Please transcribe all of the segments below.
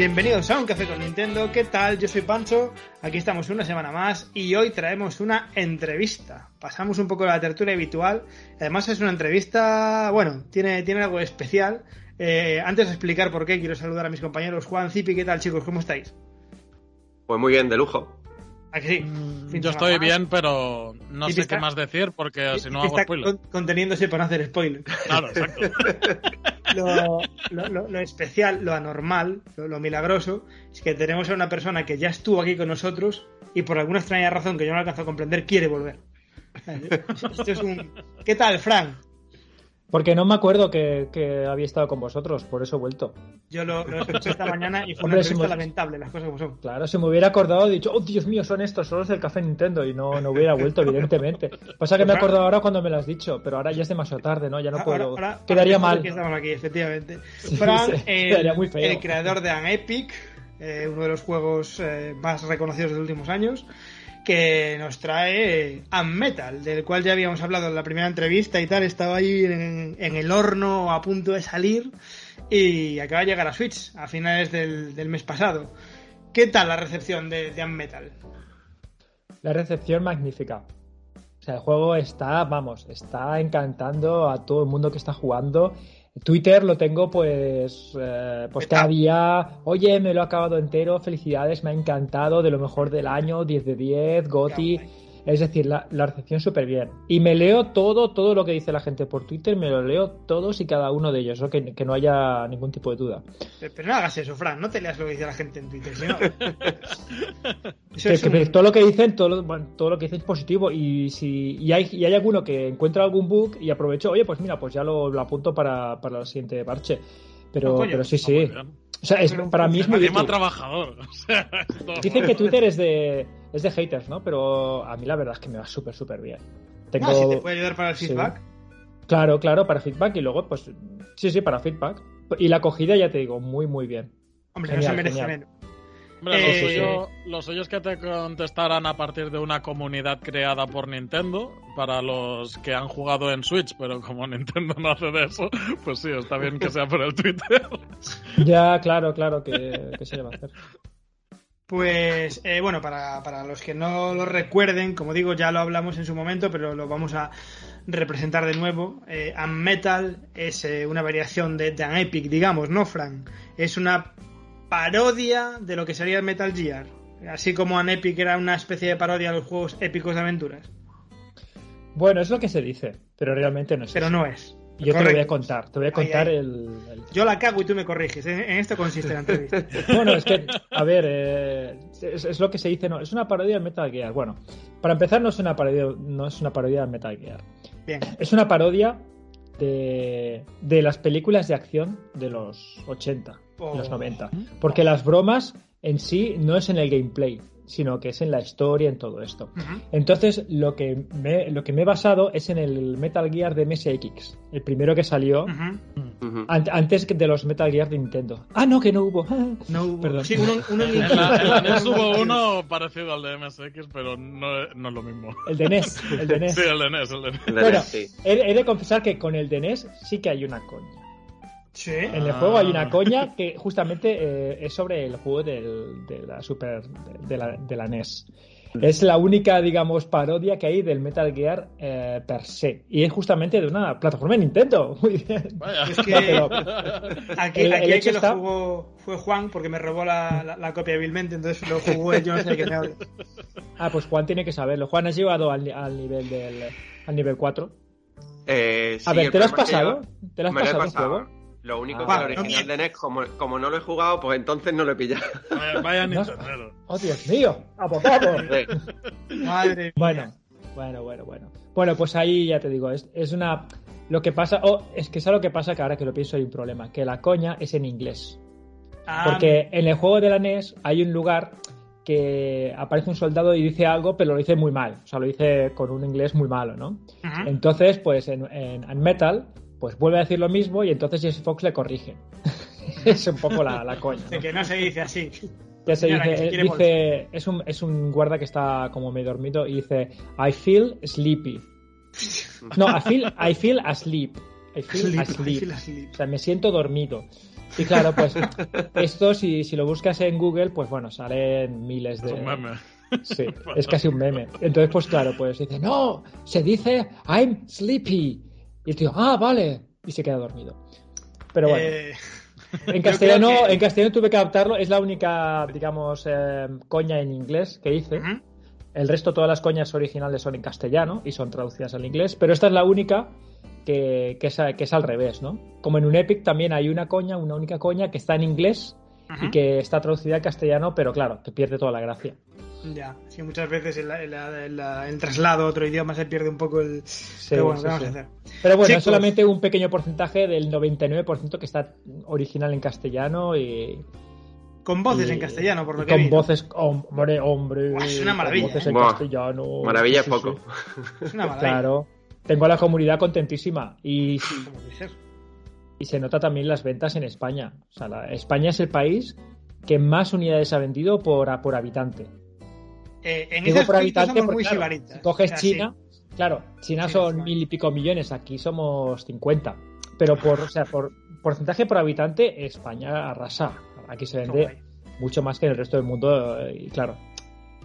bienvenidos a Un Café con Nintendo. ¿Qué tal? Yo soy Pancho, aquí estamos una semana más y hoy traemos una entrevista. Pasamos un poco de la tertulia habitual, además es una entrevista, bueno, tiene, tiene algo especial. Eh, antes de explicar por qué, quiero saludar a mis compañeros Juan, Zipi, ¿qué tal chicos? ¿Cómo estáis? Pues muy bien, de lujo. Mm, Yo estoy bien, pero no sé está- qué más decir porque si no hago spoiler. con- conteniéndose para no hacer spoiler. Claro, exacto. lo, lo- lo- lo especial, lo anormal, lo, lo milagroso, es que tenemos a una persona que ya estuvo aquí con nosotros y por alguna extraña razón que yo no alcanzo a comprender, quiere volver. Esto es un... ¿Qué tal, Frank? Porque no me acuerdo que, que había estado con vosotros, por eso he vuelto. Yo lo, lo escuché esta mañana y fue Hombre, una si entrevista me- lamentable, las cosas como son. Claro, si me hubiera acordado, he dicho, oh Dios mío, son estos, son los del café Nintendo, y no, no hubiera vuelto, evidentemente. Pasa que me he acordado ahora cuando me lo has dicho, pero ahora ya es demasiado tarde, ¿no? Ya no puedo. Ahora- ahora- Quedaría ahora mal. que estamos aquí, efectivamente. Sí, Frank, sí, el, muy feo. el creador de An Epic, eh, uno de los juegos eh, más reconocidos de los últimos años, que nos trae Am Metal, del cual ya habíamos hablado en la primera entrevista y tal, estaba ahí en, el horno a punto de salir y acaba de llegar a Switch a finales del, del mes pasado. ¿Qué tal la recepción de, de Am Metal? La recepción magnífica. O sea, el juego está, vamos, está encantando a todo el mundo que está jugando. Twitter lo tengo pues, eh, pues cada día, oye, me lo he acabado entero, felicidades, me ha encantado, de lo mejor del año, 10 de 10, Goti. Es decir, la, la recepción súper bien. Y me leo todo, todo lo que dice la gente por Twitter, me lo leo todos y cada uno de ellos, ¿no? que, que no haya ningún tipo de duda. Pero no hagas eso, Frank, no te leas lo que dice la gente en Twitter, si no. Eso Que- es que un- todo lo que dicen, todo lo, bueno, todo lo que dicen es positivo. Y si y hay, y hay alguno que encuentra algún bug y aprovecho, oye, pues mira, pues ya lo, lo apunto para, para el siguiente parche. Pero, coño. pero sí, sí. bien. O sea, es, para mí es muy útil. trabajador. O sea, esto- Dicen que Twitter es de, es de haters, ¿no? Pero a mí la verdad es que me va súper, súper bien. Tengo, Ah, si te puede ayudar para el Sí. feedback. Claro, claro, para feedback y luego, pues, sí, sí, para feedback. Y la acogida, ya te digo, muy, muy bien. Hombre, Genial, no se merece genial. menos. Hombre, Eh, lo, suyo, lo suyo es que te contestaran a partir de una comunidad creada por Nintendo para los que han jugado en Switch, pero como Nintendo no hace de eso, pues sí, está bien que sea por el Twitter. Ya, claro, claro, que, que se le va a hacer. Pues eh, bueno, para, para los que no lo recuerden, como digo, ya lo hablamos en su momento, pero lo vamos a representar de nuevo. Eh, Am Metal es eh, una variación de, de An Epic, digamos, ¿no, Frank? Es una parodia de lo que sería el Metal Gear. Así como An Epic era una especie de parodia a los juegos épicos de aventuras. Bueno, es lo que se dice, pero realmente no es Pero eso. no es. Y Yo te lo voy a contar, te voy a contar. El, el- Yo la cago y tú me corriges. En, en esto consiste la entrevista. Bueno, es que, a ver, eh, es, es lo que se dice, no, es una parodia del Metal Gear. Bueno, para empezar no es una parodia, no es una parodia del Metal Gear. Bien. Es una parodia de, de las películas de acción de los 80, Los 90. Porque las bromas en sí no es en el gameplay, sino que es en la historia, en todo esto. Entonces, lo que me, lo que me he basado es en el Metal Gear de MSX, el primero que salió an- antes de los Metal Gear de Nintendo. Ah, no, que no hubo. Ah. No hubo- Perdón. Sí, uno, uno en la, en la NES hubo uno parecido al de MSX, pero no, no es lo mismo. El de NES, el de NES. Sí, el de NES, el de NES. Bueno, sí. he, he de confesar que con el de NES sí que hay una coña. Sí. En el juego hay una coña que justamente eh, es sobre el juego del- de la Super de la, de la NES. Es la única, digamos, parodia que hay del Metal Gear eh, per se. Y es justamente de una plataforma de Nintendo. Muy bien. Vaya. Es que Pero- aquí, el- aquí el el hecho que lo jugó fue Juan porque me robó la, la- la copia hábilmente, entonces lo jugó yo no sé qué me habla. Ah, pues Juan tiene que saberlo. Juan, has llegado al, al nivel del al nivel 4. Eh, A ver, ¿te lo has pasado? yo ¿Te lo has me lo he pasado el juego? Lo único Ah, que el original de NES, como, como no lo he jugado, pues entonces no lo he pillado. Vaya, vaya. Nintendo. ¡Oh, Dios mío! ¡Abogado! Madre mía. Bueno, bueno, bueno, bueno. Bueno, pues ahí ya te digo, es, es una. Lo que pasa. Oh, es que ¿sabes lo que pasa? Que ahora que lo pienso hay un problema. Que la coña es en inglés. Ah, Porque en el juego de la NES hay un lugar que aparece un soldado y dice algo, pero lo dice muy mal. O sea, lo dice con un inglés muy malo, ¿no? Entonces, pues en, en- en Metal, pues vuelve a decir lo mismo y entonces Jesse Fox le corrige. es un poco la, la coña. De que no se dice así. Ya se Señora, dice, se dice es, un, es un guarda que está como medio dormido y dice I feel sleepy. No, I feel, I feel asleep. I feel Sleep, asleep. I feel asleep. O sea, me siento dormido. Y claro, pues esto si, si lo buscas en Google, pues bueno, salen miles de... Es un meme. Sí, es casi un meme. Entonces, pues claro, pues dice, no, se dice I'm sleepy. Y el tío, ah, vale. Y se queda dormido. Pero bueno, Eh, en castellano, que- en castellano tuve que adaptarlo. Es la única, digamos, eh, coña en inglés que hice. El resto, todas las coñas originales son en castellano y son traducidas al inglés. Pero esta es la única que, que, es, que es al revés, ¿no? Como en un Epic también hay una coña, una única coña que está en inglés y que está traducida al castellano, pero claro, que pierde toda la gracia. Ya, sí, muchas veces el, el- el- el traslado a otro idioma se pierde un poco el... Sí, Pero bueno, sí, ¿qué vamos sí. a hacer? Pero bueno, Chicos. es solamente un pequeño porcentaje del 99% que está original en castellano y, Con voces y- en castellano, por lo y que con vi, ¿no? voces, hombre, hombre, Buah, es una con maravilla, voces ¿eh? en Buah, castellano. Maravilla poco. sí. Es una maravilla. Claro. Tengo a la comunidad contentísima y, y se nota también las ventas en España. O sea, la- España es el país que más unidades ha vendido por, por habitante. Eh, en Digo ese por habitante somos porque muy claro, si coges. China, claro, China Sí, son mil y pico millones, aquí somos 50. Pero por, o sea, por porcentaje por habitante, España arrasa. Aquí se vende mucho más que en el resto del mundo. eh, Y claro,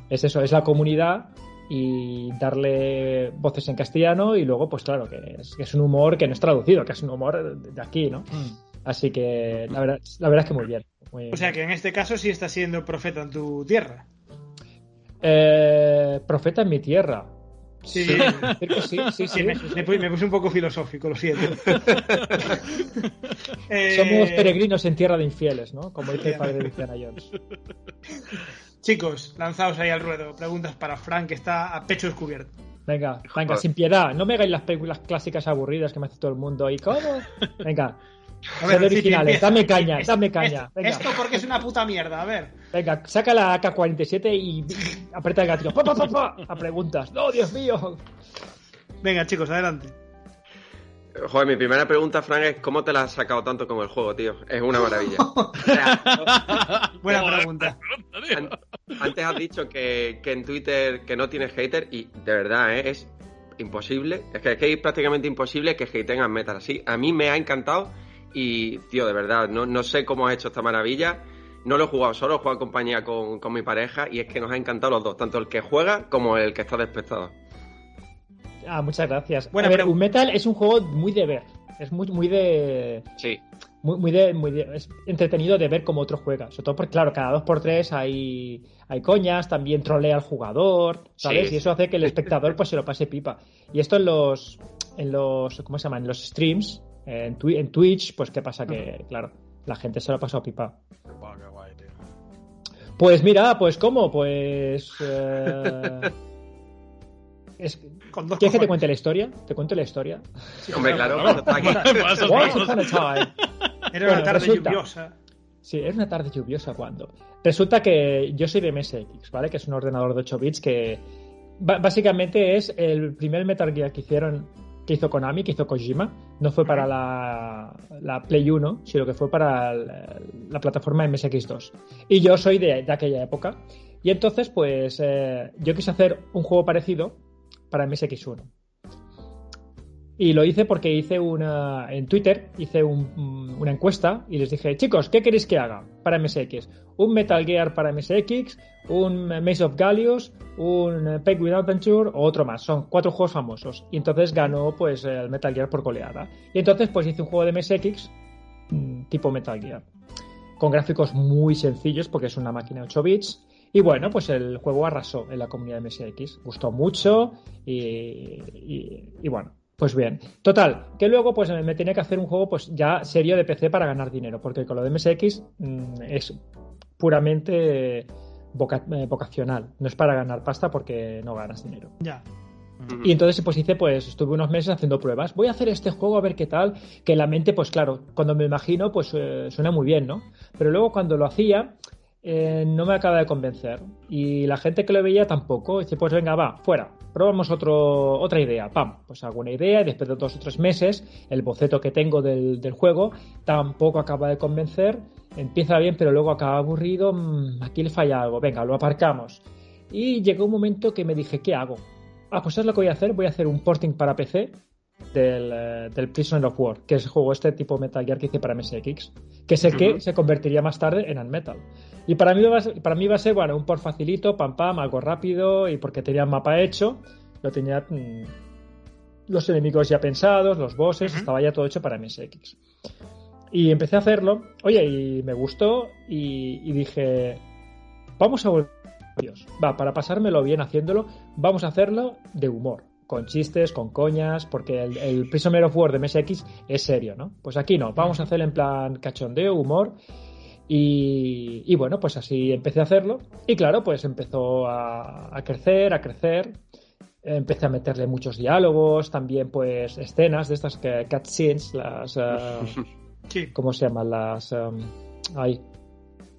es eso, es la comunidad y darle voces en castellano y luego, pues claro, que es, que es un humor que no es traducido, que es un humor de aquí, ¿no? Así que la verdad, la verdad es que muy bien. muy- O sea que en este caso sí estás siendo profeta en tu tierra. Eh, profeta en mi tierra. Sí, Sí, sí, sí, Sí, sí. me, me pu- me puse un poco filosófico, lo siento. Eh, Somos peregrinos en tierra de infieles, ¿no? Como dice el padre de Indiana Jones. Chicos, lanzaos ahí al ruedo. Preguntas para Frank, que está a pecho descubierto. Venga, venga, sin piedad. No me hagáis las películas clásicas aburridas que me hace todo el mundo. ¿Y cómo? Venga, A originales, dame caña, dame caña. Venga, esto porque es una puta mierda, a ver. Venga, saca la AK-47 y, y aprieta el gatillo. Pa, pa, pa, pa, a preguntas. No, Dios mío. Venga, chicos, adelante. Joder, mi primera pregunta, Frank, es ¿cómo te la has sacado tanto como el juego, tío? Es una maravilla. O sea, Buena pregunta. antes has dicho que, que en Twitter que no tienes hater y de verdad, ¿eh? es imposible. Es que, es que es prácticamente imposible que hateen a Metal así. A mí me ha encantado y, tío, de verdad, no, no sé cómo has hecho esta maravilla. No lo he jugado solo, he jugado en compañía con, con mi pareja y es que nos ha encantado los dos, tanto el que juega como el que está de espectador. Ah, muchas gracias. Buena a ver, pregunta. un Metal es un juego muy de ver. Es muy, muy de. Sí, Muy, muy de, muy de- es entretenido de ver cómo otro juega. Sobre todo porque, claro, cada dos por tres hay, hay coñas, también trolea al jugador, ¿sabes? Sí, y eso hace que el espectador pues se lo pase pipa. Y esto en los, en los, ¿cómo se llama? En los streams, en, Twi- en Twitch, pues qué pasa que, claro, la gente se lo ha pasado pipa. Buah, qué guay, tío. Pues mira, pues cómo, pues... eh, es- ¿Quieres que te cuente la historia? ¿Te cuento la historia? hombre, claro, time. Era una tarde resulta- lluviosa. Sí, era una tarde lluviosa cuando. Resulta que yo soy de MSX, ¿vale? Que es un ordenador de 8 bits que básicamente es el primer Metal Gear que hicieron, que hizo Konami, que hizo Kojima. No fue para la, la Play 1, sino que fue para la, la plataforma MSX2. Y yo soy de, de aquella época. Y entonces, pues, eh, yo quise hacer un juego parecido para MSX1. Y lo hice porque hice una. En Twitter hice un- una encuesta y les dije, chicos, ¿qué queréis que haga para MSX? ¿Un Metal Gear para MSX? ¿Un Maze of Gallios? ¿Un Penguin Adventure? O otro más. Son cuatro juegos famosos. Y entonces ganó pues el Metal Gear por goleada. Y entonces pues hice un juego de MSX mm, tipo Metal Gear. Con gráficos muy sencillos porque es una máquina de 8 bits. Y bueno, pues el juego arrasó en la comunidad de MSX. Gustó mucho y, y- y bueno, pues bien. Total, que luego pues me tenía que hacer un juego pues ya serio de PC para ganar dinero, porque con lo de MSX mm, es puramente voca- eh, vocacional. No es para ganar pasta porque no ganas dinero. Ya. Y entonces pues hice, pues estuve unos meses haciendo pruebas. Voy a hacer este juego a ver qué tal. Que la mente, pues claro, cuando me imagino, pues eh, suena muy bien, ¿no? Pero luego cuando lo hacía, eh, no me acaba de convencer. Y la gente que lo veía tampoco. Dice, pues venga, va, fuera. Probamos otra idea. Pam, pues hago una idea y después de dos o tres meses, el boceto que tengo del, del juego tampoco acaba de convencer. Empieza bien, pero luego acaba aburrido. mm, aquí le falla algo. Venga, lo aparcamos. Y llegó un momento que me dije, ¿qué hago? Ah, pues es lo que voy a hacer. Voy a hacer un porting para PC del, eh, del Prisoner of War, que es el juego este tipo Metal Gear que hice para MSX, que es el que se convertiría más tarde en Unmetal. Y para mí, va a ser, para mí va a ser, bueno, un por facilito, pam pam, algo rápido, y porque tenía el mapa hecho, lo tenía mm, los enemigos ya pensados, los bosses, estaba ya todo hecho para MSX. Y empecé a hacerlo, oye, y me gustó, y, y dije, vamos a volver. Dios. Va, para pasármelo bien haciéndolo, vamos a hacerlo de humor, con chistes, con coñas, porque el, el Prisoner of War de MSX es serio, ¿no? Pues aquí no, vamos a hacerlo en plan cachondeo, humor. Y, y bueno, pues así empecé a hacerlo. Y claro, pues empezó a, a crecer, a crecer. Empecé a meterle muchos diálogos, también pues escenas de estas que cutscenes, las... eh, Sí, ¿Cómo se llaman? Las... em, ay,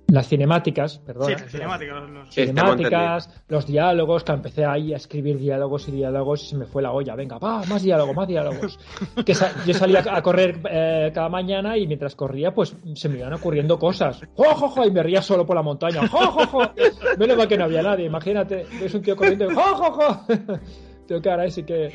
las cinemáticas, sí, perdón. la cinemática. Los, los- Sí, cinemáticas, los diálogos, que empecé ahí a escribir diálogos y diálogos y se me fue la olla. Venga, va, más diálogos, más diálogos. Que sa- yo salía a correr eh, cada mañana y mientras corría, pues se me iban ocurriendo cosas. ¡Jo, jo, jo! Y me ría solo por la montaña. ¡Jo, jo, jo! Menos mal que no había nadie. Imagínate, ves un tío corriendo y ¡jo, jo, jo! Tengo que ahora sí que.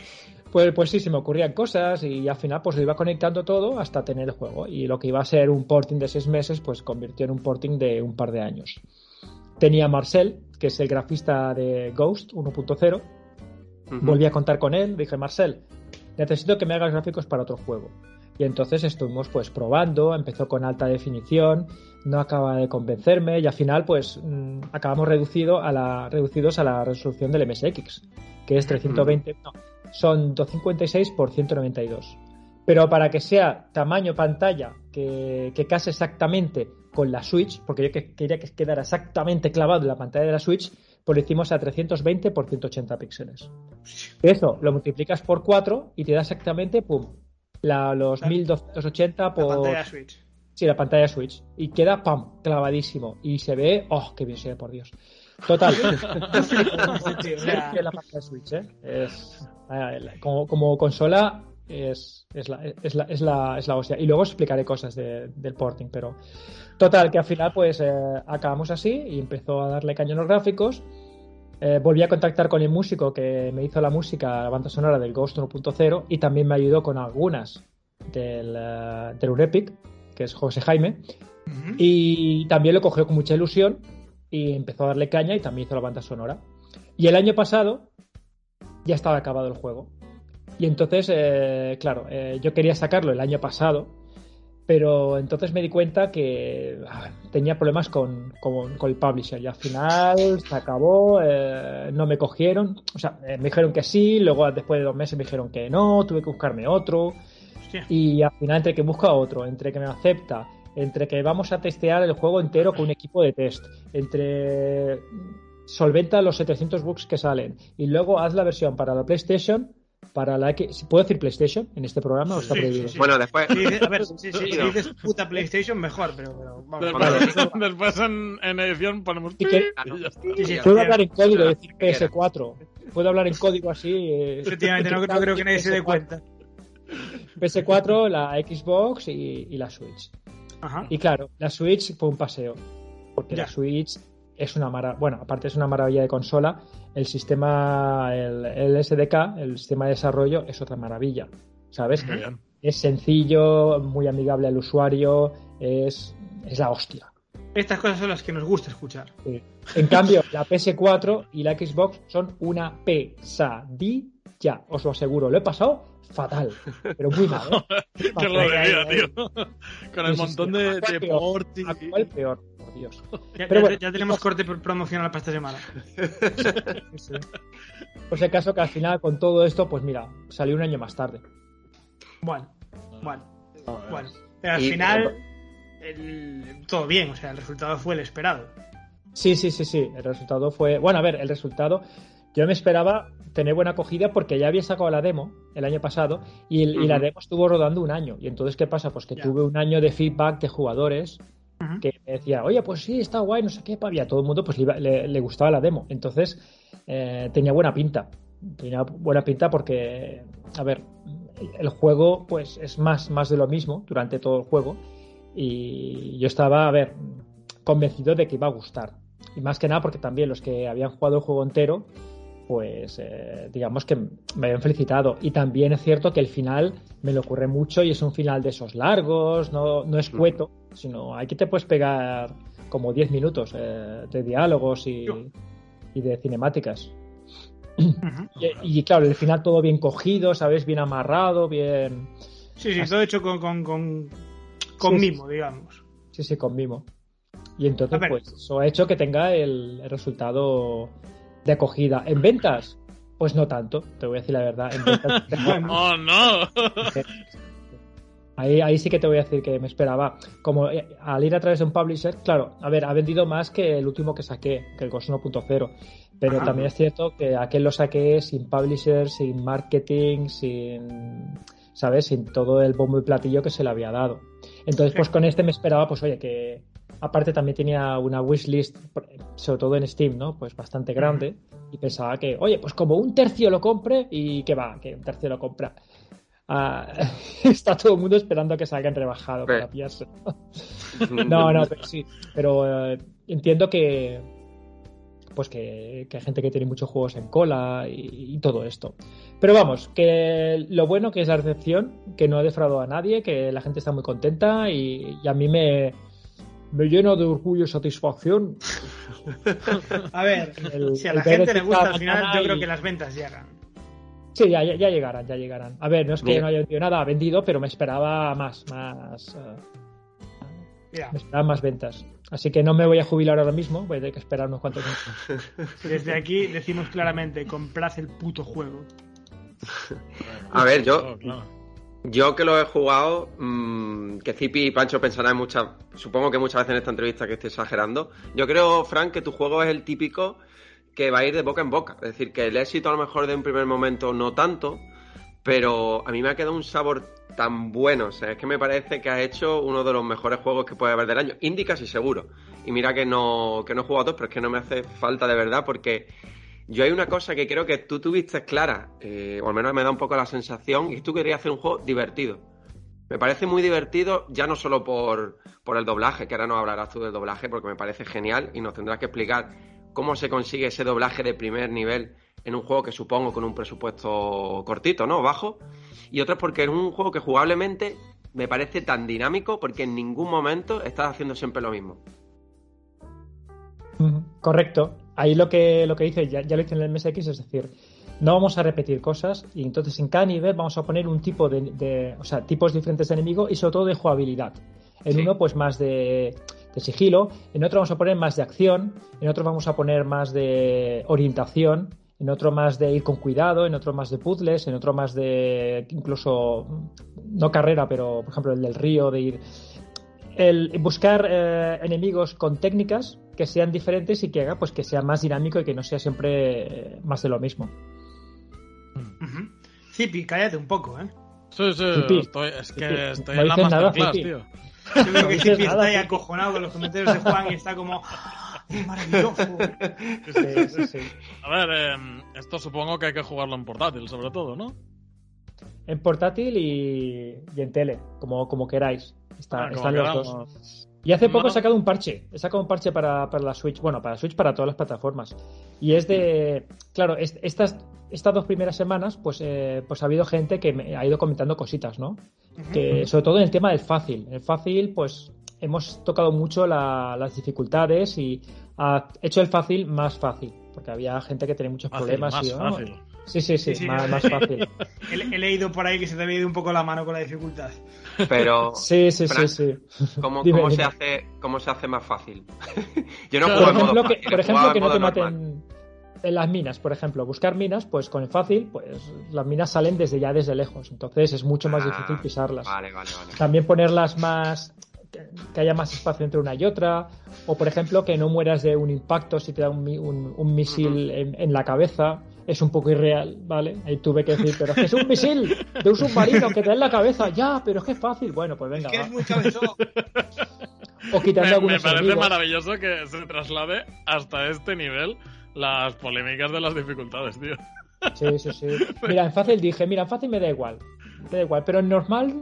Pues, pues sí, se me ocurrían cosas y al final pues lo iba conectando todo hasta tener el juego. Y lo que iba a ser un porting de seis meses, pues convirtió en un porting de un par de años. Tenía a Marcel, que es el grafista de Ghost 1.0. Ujú. Volví a contar con él. Dije, Marcel, necesito que me hagas gráficos para otro juego. Y entonces estuvimos pues probando, empezó con alta definición, no acaba de convencerme y al final pues mm, acabamos reducido a la, reducidos a la resolución del MSX, que es 320, no, son 256 por 192. Pero para que sea tamaño pantalla que, que case exactamente con la Switch, porque yo que- quería que quedara exactamente clavado en la pantalla de la Switch, pues lo hicimos a 320 por 180 píxeles. Eso lo multiplicas por 4 y te da exactamente, pum, la- los La- 1280 la por... pantalla Switch. Sí, la pantalla Switch. Y queda, pam, clavadísimo. Y se ve, oh, qué bien se ve, por Dios. Total. La pantalla Switch, ¿eh? Es, la- como, como consola es, es, la, es, la, es, la, es la hostia. Y luego os explicaré cosas de- del porting, pero total, que al final pues eh, acabamos así y empezó a darle los gráficos. Eh, volví a contactar con el músico que me hizo la música, la banda sonora del Ghost 1.0 y también me ayudó con algunas del, eh, del Urepic, que es José Jaime. Y también lo cogió con mucha ilusión y empezó a darle caña y también hizo la banda sonora. Y el año pasado ya estaba acabado el juego. Y entonces, eh, claro, eh, yo quería sacarlo el año pasado, pero entonces me di cuenta que ah, tenía problemas con, con- con el publisher y al final se acabó, eh, no me cogieron, o sea, eh, me dijeron que sí, luego después de dos meses me dijeron que no, tuve que buscarme otro. Hostia. Y al final, entre que busca otro, entre que me acepta, entre que vamos a testear el juego entero con un equipo de test, entre solventa los 700 bugs que salen y luego haz la versión para la PlayStation, para la X. ¿Puedo decir PlayStation en este programa o está prohibido? sí, sí. Bueno, después. A ver, sí, sí, si dices puta PlayStation, mejor, pero, pero vamos. Después, Bueno, después en, en edición ponemos. Y que- Ah, no. y Puedo hablar en código decir Lo que quieras. PS4. Puedo hablar en código así. eh, Efectivamente, no, no creo que nadie se dé cuenta. PS4, la Xbox y, y la Switch. Ajá. Y claro, la Switch fue un paseo. Porque Ya. la Switch es una maravilla. Bueno, aparte es una maravilla de consola. El sistema, el, el SDK, el sistema de desarrollo, es otra maravilla. ¿Sabes? Muy bien. Es sencillo, muy amigable al usuario, es, es la hostia. Estas cosas son las que nos gusta escuchar. Sí. En cambio, la PS4 y la Xbox son una pesadilla, os lo aseguro. Lo he pasado fatal, pero muy mal. ¿eh? Lo tío. Con el montón sí. de, ¿A cuál de peor? ports y- ¿A cuál peor? Por Dios. Ya, Pero ya- bueno. ya tenemos corte pro- promocional para esta semana. Pues el caso que al final con todo esto, pues mira, salió un año más tarde. Bueno, bueno, bueno. Pero al Y- final, el- todo bien, o sea, el resultado fue el esperado. Sí, sí, sí, sí. El resultado fue. Bueno, a ver, el resultado. Yo me esperaba tener buena acogida porque ya había sacado la demo el año pasado y, el- y la demo estuvo rodando un año. Y entonces, ¿qué pasa? Pues que tuve un año de feedback de jugadores Que me decía, oye, pues sí, está guay, no sé qué, papi. A todo el mundo pues le, iba- le- le gustaba la demo. Entonces, eh, tenía buena pinta. Tenía buena pinta porque, a ver, el juego pues es más, más de lo mismo durante todo el juego. Y yo estaba, a ver, convencido de que iba a gustar. Y más que nada porque también los que habían jugado el juego entero, pues eh, digamos que me habían felicitado. Y también es cierto que el final me lo ocurre mucho y es un final de esos largos, no, no es cueto, sino aquí te puedes pegar como 10 minutos eh, de diálogos y, y de cinemáticas. Y, y, claro, el final todo bien cogido, ¿sabes? Bien amarrado, bien. Sí, sí, todo hecho con, con, con, con Sí, mimo, digamos. Sí, sí, con mimo. Y entonces, pues, eso ha hecho que tenga el, el resultado de acogida. En ventas, pues no tanto, te voy a decir la verdad. En ventas, ¡Oh, no! ahí, ahí sí que te voy a decir que me esperaba. Como eh, al ir a través de un publisher, claro, a ver, ha vendido más que el último que saqué, que el Ghost 1.0. Pero Ajá. también es cierto que aquel lo saqué sin publisher, sin marketing, sin. ¿Sabes? Sin todo el bombo y platillo que se le había dado. Entonces, pues con este me esperaba, pues oye, que aparte también tenía una wishlist, sobre todo en Steam, ¿no? Pues bastante grande. Y pensaba que, oye, pues como un tercio lo compre y que va, que un tercio lo compra. Ah, está todo el mundo esperando a que salga en rebajado para pillarse. No, no, pero sí. Pero eh, entiendo que pues que, que hay gente que tiene muchos juegos en cola y, y todo esto. Pero vamos, que lo bueno que es la recepción, que no ha defraudado a nadie, que la gente está muy contenta y, y a mí me, me llena de orgullo y satisfacción. A ver, El- si a la gente le gusta al final, yo creo que las ventas llegan. Sí, ya, llegarán, ya llegarán. A ver, no es que Mira. no haya vendido nada, ha vendido, pero me esperaba más, más, Mira, me esperaban más ventas. Así que no me voy a jubilar ahora mismo, voy a tener que esperar unos cuantos meses. desde aquí decimos claramente, complace el puto juego. A ver, yo, claro. Yo que lo he jugado, mmm, que Zipi y Pancho pensarán muchas, supongo que muchas veces en esta entrevista que estoy exagerando. Yo creo, Frank, que tu juego es el típico que va a ir de boca en boca. Es decir, que el éxito a lo mejor de un primer momento no tanto, pero a mí me ha quedado un sabor tan bueno. O sea, es que me parece que has hecho uno de los mejores juegos que puede haber del año. Indie casi seguro. Y mira que no, que no he jugado a pero es que no me hace falta de verdad porque yo hay una cosa que creo que tú tuviste clara, eh, o al menos me da un poco la sensación, y tú querías hacer un juego divertido. Me parece muy divertido, ya no solo por, por el doblaje, que ahora no hablarás tú del doblaje, porque me parece genial y nos tendrás que explicar cómo se consigue ese doblaje de primer nivel en un juego que supongo con un presupuesto cortito, ¿no? Bajo. Y otro es porque es un juego que jugablemente me parece tan dinámico porque en ningún momento estás haciendo siempre lo mismo. Correcto. Ahí lo que, lo que dice, ya, ya lo hice en el MSX, es decir, no vamos a repetir cosas y entonces en cada nivel vamos a poner un tipo de, de- o sea, tipos diferentes de enemigo y sobre todo de jugabilidad. En Sí. uno, pues más de, de sigilo, en otro vamos a poner más de acción, en otro vamos a poner más de orientación, en otro más de ir con cuidado, en otro más de puzzles, en otro más de incluso, mm, no carrera, pero por ejemplo el del río, de ir el buscar eh, enemigos con técnicas que sean diferentes y que haga pues que sea más dinámico y que no sea siempre eh, más de lo mismo. Zipi, cállate un poco, ¿eh? Sí, sí, estoy, es que Zipi. estoy No en la nada, masterclass, Zipi. tío. Yo creo No que nada, está ahí acojonado con los comentarios de Juan y está como, ¡ah, ¡qué maravilloso! Sí, sí, sí. A ver, eh, esto supongo que hay que jugarlo en portátil, sobre todo, ¿no? En portátil y, y en tele, como, como queráis. Está- Ah, como están los queramos. dos. Y hace poco No. he sacado un parche. He sacado un parche para, para la Switch. Bueno, para Switch, para todas las plataformas. Y es de. Claro, est- estas, estas dos primeras semanas, pues, eh, pues ha habido gente que me ha ido comentando cositas, ¿no? Que sobre todo en el tema del fácil. En el fácil, pues hemos tocado mucho la- las dificultades y ha hecho el fácil más fácil, porque había gente que tenía muchos Fácil, problemas. más y, fácil. Sí, sí, sí, Sí, sí, más, más fácil. He, he leído por ahí que se te había ido un poco la mano con la dificultad. Pero, Sí, sí, sí, Frank, sí. ¿cómo, Dime, cómo se hace, ¿cómo se hace más fácil? Yo no Por juego Por en modo ejemplo, que, fácil, por ejemplo, que no te normal. maten en las minas, por ejemplo. Buscar minas, pues con el fácil, pues las minas salen desde ya desde lejos. Entonces es mucho más Ah, difícil pisarlas. Vale, vale, vale. También ponerlas más. que- que haya más espacio entre una y otra. O, por ejemplo, que no mueras de un impacto si te da un, mi- un- un misil en, en la cabeza. Es un poco irreal, ¿vale? Ahí tuve que decir, pero es que es un misil de un submarino que te da en la cabeza. Ya, pero es que es fácil. Bueno, pues venga, que va. muy cabezón. O quitando Me, me parece enemigos. maravilloso que se traslade hasta este nivel las polémicas de las dificultades, tío. Sí, sí, sí. Mira, en fácil dije, mira, en fácil me da igual. te da igual. Pero en normal,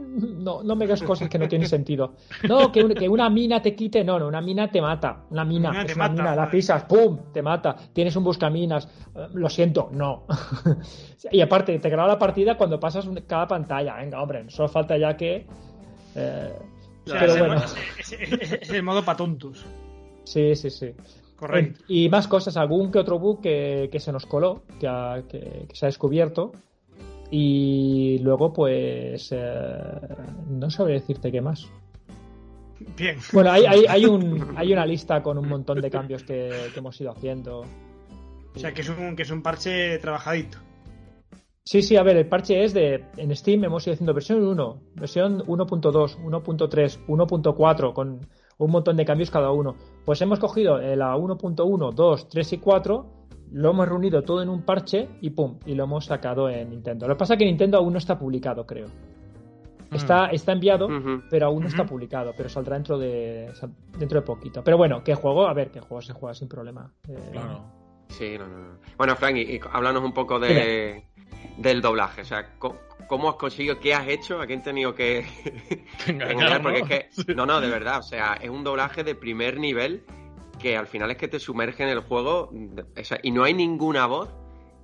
no, no me hagas cosas que no tienen sentido. No, que, un- que una mina te quite, no, no, una mina te mata. Una mina, Una te una mata, mina, la pisas, ¡pum! Te mata. Tienes un buscaminas, eh, lo siento, no. y aparte, te graba la partida cuando pasas un- cada pantalla. Venga, hombre, solo falta ya que. eh, O sea, pero es, bueno, el, modo- es- es- es el modo patontus. sí, sí, sí. Correcto. Y más cosas, algún que otro bug que, que se nos coló, que, ha- que- que se ha descubierto. Y luego, pues. eh, no sabré decirte qué más. Bien. Bueno, hay, hay, hay, un, hay una lista con un montón de cambios que, que hemos ido haciendo. O sea, que es un, que es un parche trabajadito. Sí, sí, a ver, el parche es de. En Steam hemos ido haciendo versión 1, versión 1.2, 1.3, 1.4, con un montón de cambios cada uno. Pues hemos cogido eh, la 1.1, 2, 3 y 4, lo hemos reunido todo en un parche y pum, y lo hemos sacado en Nintendo. Lo que pasa es que Nintendo aún no está publicado, creo. Está, está enviado, pero aún no está publicado, pero saldrá dentro de dentro de poquito. Pero bueno, que juego, a ver, que juego se juega sin problema. Eh, Claro. Sí, no, no, no. Bueno, Frank, y, y háblanos un poco de, del doblaje. O sea, co- ¿cómo has conseguido? ¿Qué has hecho? ¿A quién has tenido que Engañar? Porque ¿no? es que, no, no, de verdad. O sea, es un doblaje de primer nivel que al final es que te sumerge en el juego o sea, y no hay ninguna voz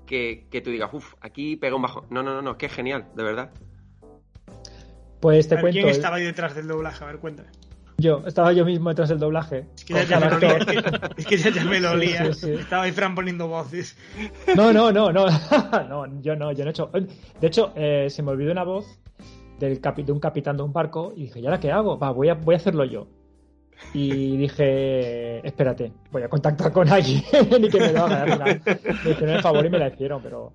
que, que tú digas, uff, aquí pega un bajo. No, no, no, no, es que es genial, de verdad. Pues te A ver, cuento. ¿Quién eh, estaba ahí detrás del doblaje? A ver, cuéntame. Yo, estaba yo mismo detrás del doblaje. Es que ya, me lo olía. Es que, ya, ya me lo olía. Sí, sí, sí. Estaba ahí Fran poniendo voces. No, no, no, no. no, yo no, yo no he hecho. De hecho, eh, se me olvidó una voz del capi- de un capitán de un barco y dije, ¿y ahora qué hago? Va, voy a, voy a hacerlo yo. Y dije, espérate, voy a contactar con alguien y que me lo haga. Me hicieron el favor y me la hicieron, pero.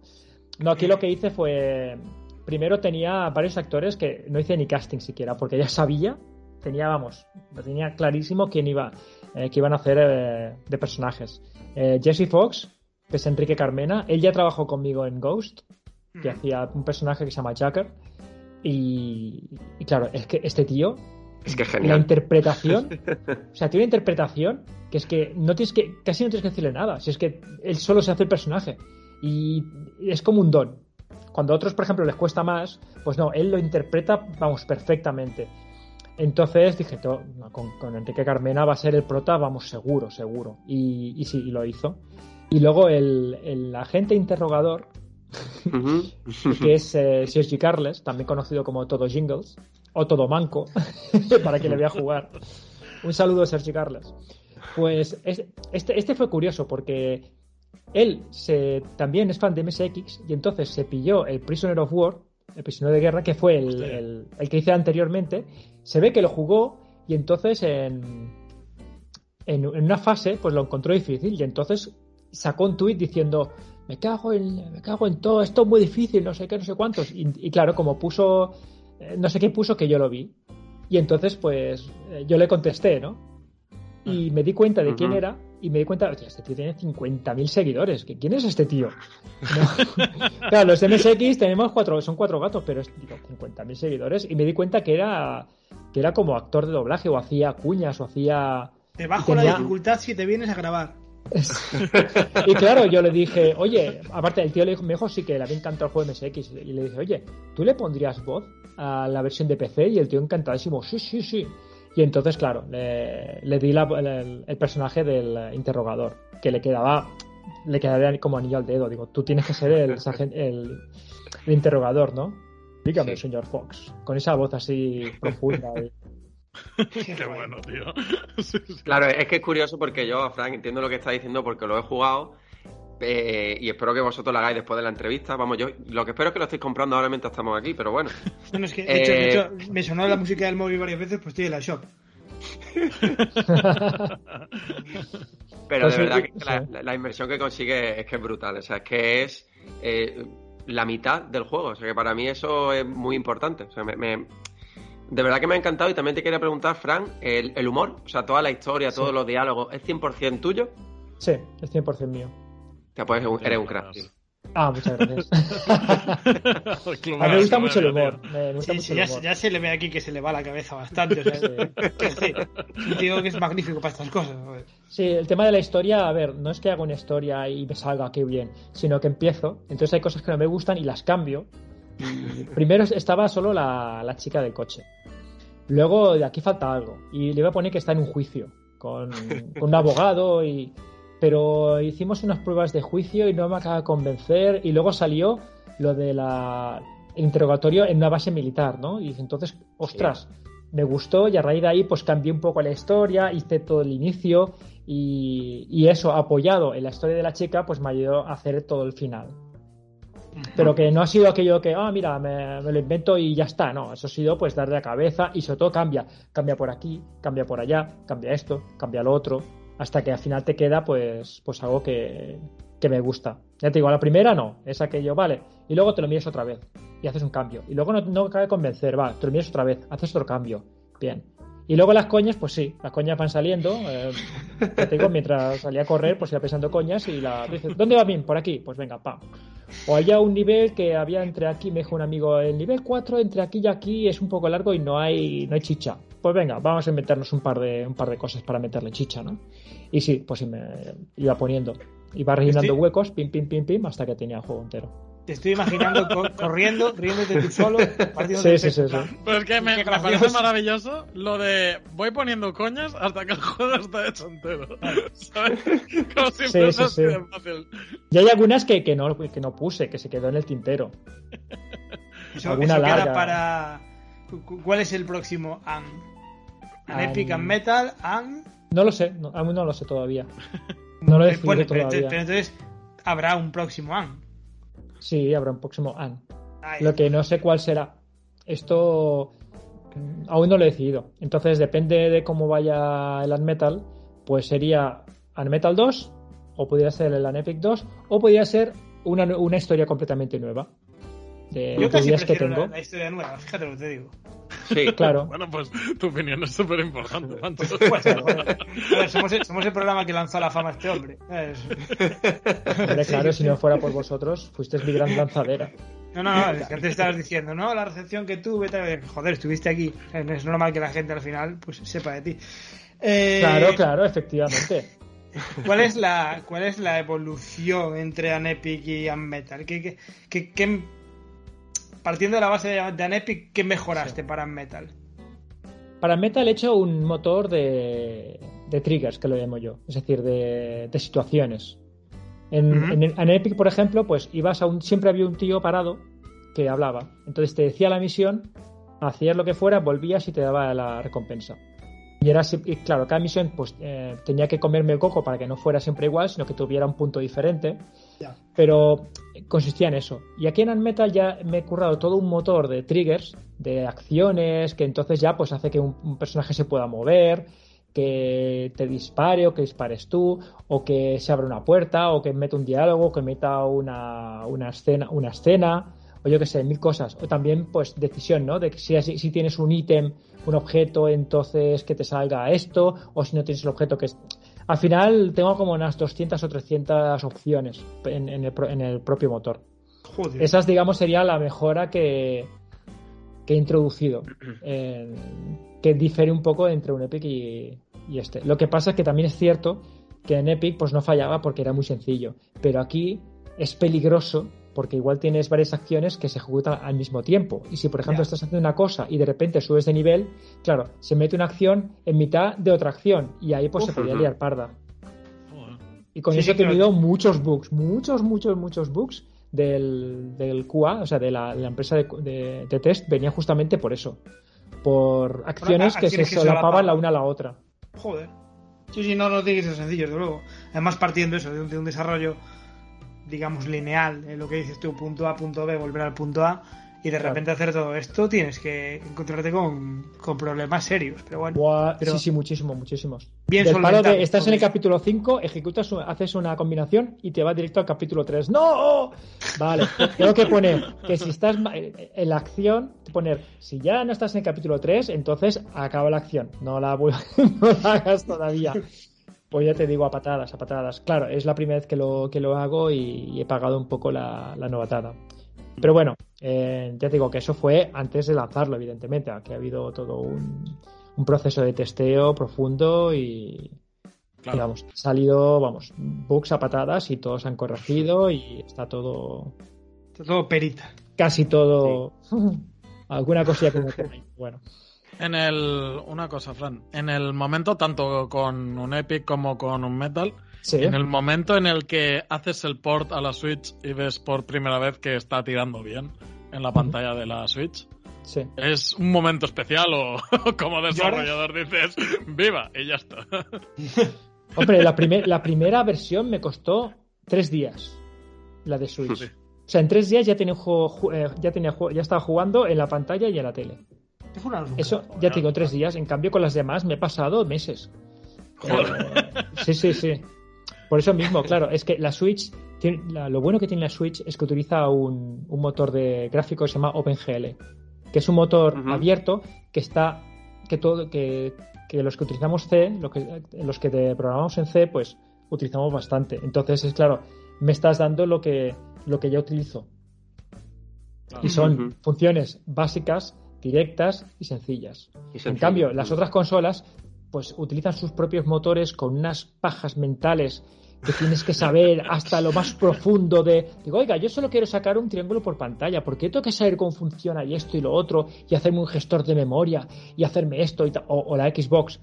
No, aquí lo que hice fue. Primero tenía varios actores que no hice ni casting siquiera, porque ya sabía, tenía, vamos, lo tenía clarísimo quién iba, eh, que iban a hacer eh, de personajes. Eh, Jesse Fox, que es Enrique Carmena, él ya trabajó conmigo en Ghost, que Mm. hacía un personaje que se llama Jacker. Y, y claro, es que este tío, Es que es la interpretación, o sea, tiene una interpretación que es que no tienes que, casi no tienes que decirle nada, si es que él solo se hace el personaje. Y es como un don. Cuando a otros, por ejemplo, les cuesta más, pues no, él lo interpreta, vamos, perfectamente. Entonces dije, "To- no, con, con Enrique Carmena va a ser el prota, vamos, seguro, seguro. Y, y sí, y lo hizo. Y luego el, el agente interrogador, que es eh, Sergi Carles, también conocido como Todo Jingles, o Todo Manco, para que le vea jugar. Un saludo, Sergi Carles. Pues es- este, este fue curioso porque él se, también es fan de MSX y entonces se pilló el Prisoner of War, el prisionero de guerra, que fue el, el- el que hice anteriormente. Se ve que lo jugó y entonces en, en, en una fase pues lo encontró difícil. Y entonces sacó un tuit diciendo me cago en me cago en todo esto es muy difícil no sé qué no sé cuántos y, y claro como puso eh, no sé qué puso que yo lo vi. Y entonces pues eh, yo le contesté no y me di cuenta de quién era y me di cuenta "Hostia, este tío tiene 50.000 seguidores ¿que- quién es este tío No. claro los MSX tenemos cuatro son cuatro gatos pero es, digo 50.000 seguidores y me di cuenta que era que era como actor de doblaje o hacía cuñas o hacía Te bajo la dificultad si te vienes a grabar. y claro, yo le dije, oye, aparte el tío le dijo, me dijo sí que le había encantado el juego MSX. Y le dije, oye, ¿tú le pondrías voz a la versión de PC? Y el tío encantadísimo, sí, sí, sí. Y entonces, claro, le, le di la- el, el personaje del interrogador, que le quedaba, le quedaría como anillo al dedo. Digo, tú tienes que ser el, sargen- el, el interrogador, ¿no? Dígame, Sí. señor Fox, con esa voz así profunda. y- Qué bueno, tío. Claro, es que es curioso porque yo, Frank, entiendo lo que está diciendo porque lo he jugado eh, y espero que vosotros lo hagáis después de la entrevista. Vamos, yo lo que espero es que lo estéis comprando ahora mientras estamos aquí, pero bueno. Bueno, es que, de, hecho, de Eh, hecho, me sonó la música del móvil varias veces, pues estoy en la shop. Pero Pues de sí, verdad que la, la- la inversión que consigue es que es brutal. O sea, es que es eh, la mitad del juego. O sea, que para mí eso es muy importante. O sea, me, me- de verdad que me ha encantado. Y también te quería preguntar, Frank, el, el humor, o sea, toda la historia, Sí. todos los diálogos, ¿es 100% tuyo? sí, es 100% mío. O sea, pues eres un. Ah, muchas gracias. A mí me gusta mucho el humor. tío. Me gusta Sí, mucho sí, el ya, humor. ya se le ve aquí que se le va la cabeza bastante. O sea, sí, un tío que es magnífico para estas cosas. joder. Sí, el tema de la historia, a ver, no es que haga una historia y me salga qué bien, sino que empiezo, entonces hay cosas que no me gustan y las cambio Y primero estaba solo la, la chica del coche. Luego de aquí falta algo. Y le voy a poner que está en un juicio con, con un abogado y pero hicimos unas pruebas de juicio y no me acaba de convencer y luego salió lo de la interrogatorio en una base militar, ¿no? Y entonces, ostras, me gustó y a raíz de ahí pues cambié un poco la historia, hice todo el inicio y, y eso apoyado en la historia de la chica pues me ayudó a hacer todo el final. Pero que no ha sido aquello que, ah, mira, me, me, lo invento y ya está, no, eso ha sido pues darle a cabeza y sobre todo cambia, cambia por aquí, cambia por allá, cambia esto, cambia lo otro, hasta que al final te queda pues, pues algo que, que me gusta. Ya te digo, a la primera no, es aquello, vale, y luego te lo miras otra vez y haces un cambio. Y luego no, no acaba de convencer, va, te lo miras otra vez, haces otro cambio, bien. Y luego las coñas, pues sí, las coñas van saliendo. Eh, ya te digo, mientras salía a correr, pues iba pensando coñas y la dice, ¿dónde va bien? Por aquí, pues venga, pam. O había un nivel que había entre aquí, me dijo un amigo, el nivel 4 entre aquí y aquí es un poco largo y no hay, no hay chicha. Pues venga, vamos a inventarnos un par de, un par de cosas para meterle chicha, ¿no? Y sí, pues me iba poniendo. Iba rellenando huecos, pim, pim, pim, pim, hasta que tenía el juego entero. Te estoy imaginando co corriendo, riéndote tú solo, partiendo sí, sí, sí, sí, Pero es que me, me, parece maravilloso lo de voy poniendo coñas hasta que el juego está hecho entero. ¿Sabes? Como si sí, sí, sí. fácil. Y hay algunas que, que, no, que no puse, que se quedó en el tintero. Eso, Alguna eso larga. para. ¿Cuál es el próximo AM? ¿An. Epic and Metal? No lo sé, no, aún no lo sé todavía. No lo he decidido bueno, todavía. Pero, pero entonces habrá un próximo AM. Sí, habrá un próximo AN. Ay. Lo que no sé cuál será. Esto mm, aún no lo he decidido. Entonces, depende de cómo vaya el Unmetal, pues sería Unmetal 2, o podría ser el Unepic 2, o podría ser una, una historia completamente nueva. De Yo casi que prefiero tengo. La, la, historia nueva, fíjate lo que te digo. Sí, claro. Bueno, pues tu opinión es súper importante. Pues, a ver, somos, el, somos, el, programa que lanzó a la fama a este hombre. Hombre, claro, si no fuera por vosotros, fuisteis mi gran lanzadera. No, no, no, es que antes estabas diciendo, no, la recepción que tuve, tal, joder, estuviste aquí. Es normal que la gente al final pues sepa de ti. Eh, claro, claro, efectivamente. ¿Cuál es la, cuál es la evolución entre Anepic y Unmetal? ¿Qué, qué, qué, qué partiendo de la base de, de Anepic, ¿qué mejoraste sí. para Metal? Para Metal he hecho un motor de, de triggers, que lo llamo yo, es decir, de, de situaciones. En, uh -huh. en, en, Epic, por ejemplo, pues ibas a un. Siempre había un tío parado que hablaba. Entonces te decía la misión, hacías lo que fuera, volvías y te daba la recompensa. Y era y claro, cada misión pues eh, tenía que comerme el coco para que no fuera siempre igual, sino que tuviera un punto diferente. Pero consistía en eso. Y aquí en Unmetal ya me he currado todo un motor de triggers, de acciones, que entonces ya pues hace que un, un personaje se pueda mover, que te dispare o que dispares tú, o que se abra una puerta, o que meta un diálogo, que meta una, una escena, una escena, o yo que sé, mil cosas. O también, pues, decisión, ¿no? De que si, si tienes un ítem, un objeto, entonces que te salga esto, o si no tienes el objeto que es... Al final tengo como unas 200 o 300 opciones en, en, el, en el, propio motor. Joder. Esas, digamos, sería la mejora que, que he introducido. Eh, que difiere un poco entre un Epic y, y, este. Lo que pasa es que también es cierto que en Epic pues no fallaba porque era muy sencillo. Pero aquí es peligroso porque igual tienes varias acciones que se ejecutan al mismo tiempo. Y si, por ejemplo, yeah. estás haciendo una cosa y de repente subes de nivel, claro, se mete una acción en mitad de otra acción y ahí pues Uf, se podría liar parda. Y con sí, eso he tenido claro. muchos bugs, muchos, muchos, muchos bugs del, del QA, o sea, de la, de la empresa de, de, de, test, venía justamente por eso. Por acciones, bueno, que, acciones se que solapaban la una a la otra. Joder. Sí, sí, no, no tiene que ser sencillo, desde luego. Además, partiendo eso, de un, de un desarrollo digamos, lineal, en lo que dices tú, punto A, punto B, volver al punto A, y de repente hacer todo esto, tienes que encontrarte con, con problemas serios. Pero bueno. Buah, pero sí, sí, muchísimo, muchísimos. Bien palo de, estás en el capítulo 5, ejecutas, haces una combinación y te va directo al capítulo 3. ¡No! Vale, tengo que poner que si estás en la acción, poner, si ya no estás en el capítulo 3, entonces acaba la acción. No la, no la hagas todavía. Pues ya te digo, a patadas, a patadas. Claro, es la primera vez que lo, que lo hago y, y he pagado un poco la, la novatada. Pero bueno, eh, ya te digo que eso fue antes de lanzarlo, evidentemente, que ha habido todo un, un proceso de testeo profundo y, claro. digamos, ha salido, vamos, bugs a patadas y todos han corregido y está todo... Está todo perita. casi todo. Alguna cosilla me Bueno. En el. Una cosa, Fran. En el momento, tanto con un Epic como con un Metal, en el momento en el que haces el port a la Switch y ves por primera vez que está tirando bien en la pantalla de la Switch. Sí. ¿Es un momento especial o como desarrollador dices viva y ya está? Hombre, la, la primera versión me costó tres días, la de Switch. O sea, en tres días ya tenía, juego, eh, ya, tenía ya estaba jugando en la pantalla y en la tele. Eso ya tengo tres días. En cambio, con las demás me he pasado meses. Sí, sí, sí. Por eso mismo, claro, es que la Switch, lo bueno que tiene la Switch es que utiliza un, motor de gráfico que se llama OpenGL, que es un motor abierto que está, que todo, que, los que utilizamos C, los que, los que programamos en C, pues utilizamos bastante. Entonces, es claro, me estás dando lo que, lo que ya utilizo. Y son funciones básicas, directas y sencillas. en cambio, las otras consolas pues utilizan sus propios motores con unas pajas mentales que tienes que saber hasta lo más profundo de, digo, oiga, yo solo quiero sacar un triángulo por pantalla, ¿por qué tengo que saber cómo funciona y esto y lo otro y hacerme un gestor de memoria y hacerme esto y o, o la Xbox?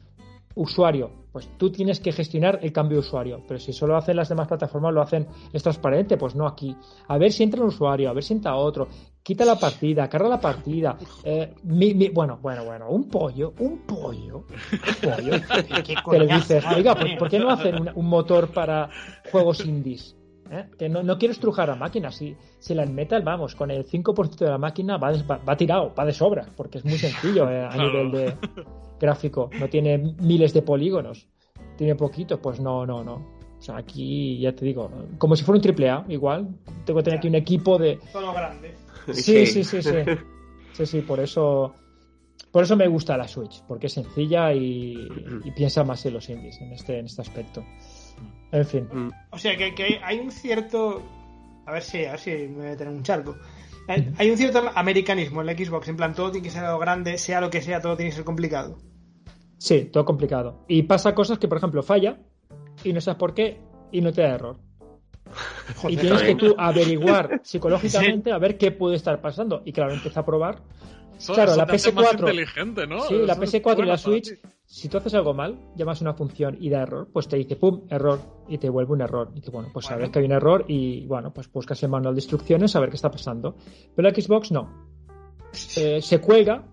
usuario, pues tú tienes que gestionar el cambio de usuario. Pero si solo hacen las demás plataformas, lo hacen, es transparente, pues no aquí. A ver si entra un usuario, a ver si entra otro, quita la partida, carga la partida. Eh, bueno, bueno, bueno, un pollo, un pollo, un pollo. que le dices, oiga, ¿por, qué no hacen un, motor para juegos indies? ¿Eh? Que no, no quiero estrujar a máquina. Si, si la Metal, vamos, con el 5% de la máquina va, va, tirado, va de sobra, porque es muy sencillo eh, a nivel de gráfico. No tiene miles de polígonos, tiene poquito, pues no, no, no. O sea, aquí ya te digo, como si fuera un triple A, igual. Tengo que tener aquí un equipo de. Todo grande. Sí, sí, sí, sí. Sí, sí, por eso. Por eso me gusta la Switch, porque es sencilla y, piensa más en los indies en este, en este aspecto. En fin. Mm. O sea, que, hay un cierto. A ver si, a ver si me voy a tener un charco. Hay un cierto americanismo en la Xbox, en plan, todo tiene que ser algo grande, sea lo que sea, todo tiene que ser complicado. Sí, todo complicado. Y pasa cosas que, por ejemplo, falla y no sabes por qué y no te da error. Y tienes que tú averiguar psicológicamente a ver qué puede estar pasando. Y claro, empieza a probar claro, la PS4. ¿no? Sí, la PS4 y la Switch, si tú haces algo mal, llamas una función y da error, pues te dice pum, error, y te devuelve un error. Y dice, bueno, pues sabes que hay un error y bueno, pues buscas el manual de instrucciones a ver qué está pasando. Pero la Xbox no. Eh, se cuelga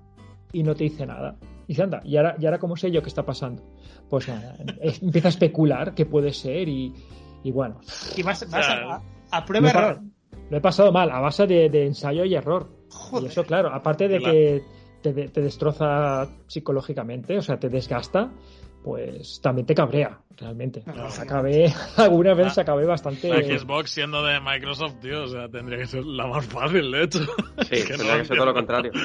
y no te dice nada. Y dice, anda, ¿y ahora, ¿y ahora cómo sé yo qué está pasando? Pues nada, empieza a especular qué puede ser y, bueno. Y vas, a, prueba error. Lo he pasado mal, a base de ensayo y error. Y eso, claro, aparte de que te, destroza psicológicamente, o sea, te desgasta, pues también te cabrea, realmente. acabé, alguna vez se acabé bastante. La Xbox siendo de Microsoft, tío, o sea, tendría que ser la más fácil, de hecho. Sí, tendría que ser todo lo contrario.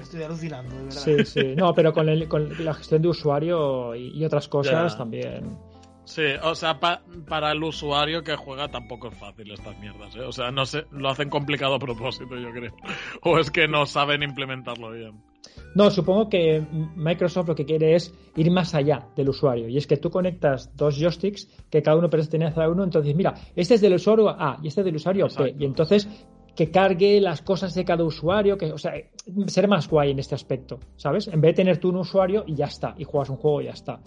Estoy alucinando, de verdad. Sí, sí. No, pero con, la gestión de usuario y, otras cosas también. Sí, o sea, para el usuario que juega tampoco es fácil estas mierdas, ¿eh? O sea, no sé, lo hacen complicado a propósito, yo creo. O es que no saben implementarlo bien. No, supongo que Microsoft lo que quiere es ir más allá del usuario. Y es que tú conectas dos joysticks que cada uno pertenece a uno. Entonces, mira, este es del usuario A y este es del usuario B. Y entonces que cargue las cosas de cada usuario, que, o sea, ser más guay en este aspecto, ¿sabes? En vez de tener tú un usuario y ya está, y juegas un juego y ya está.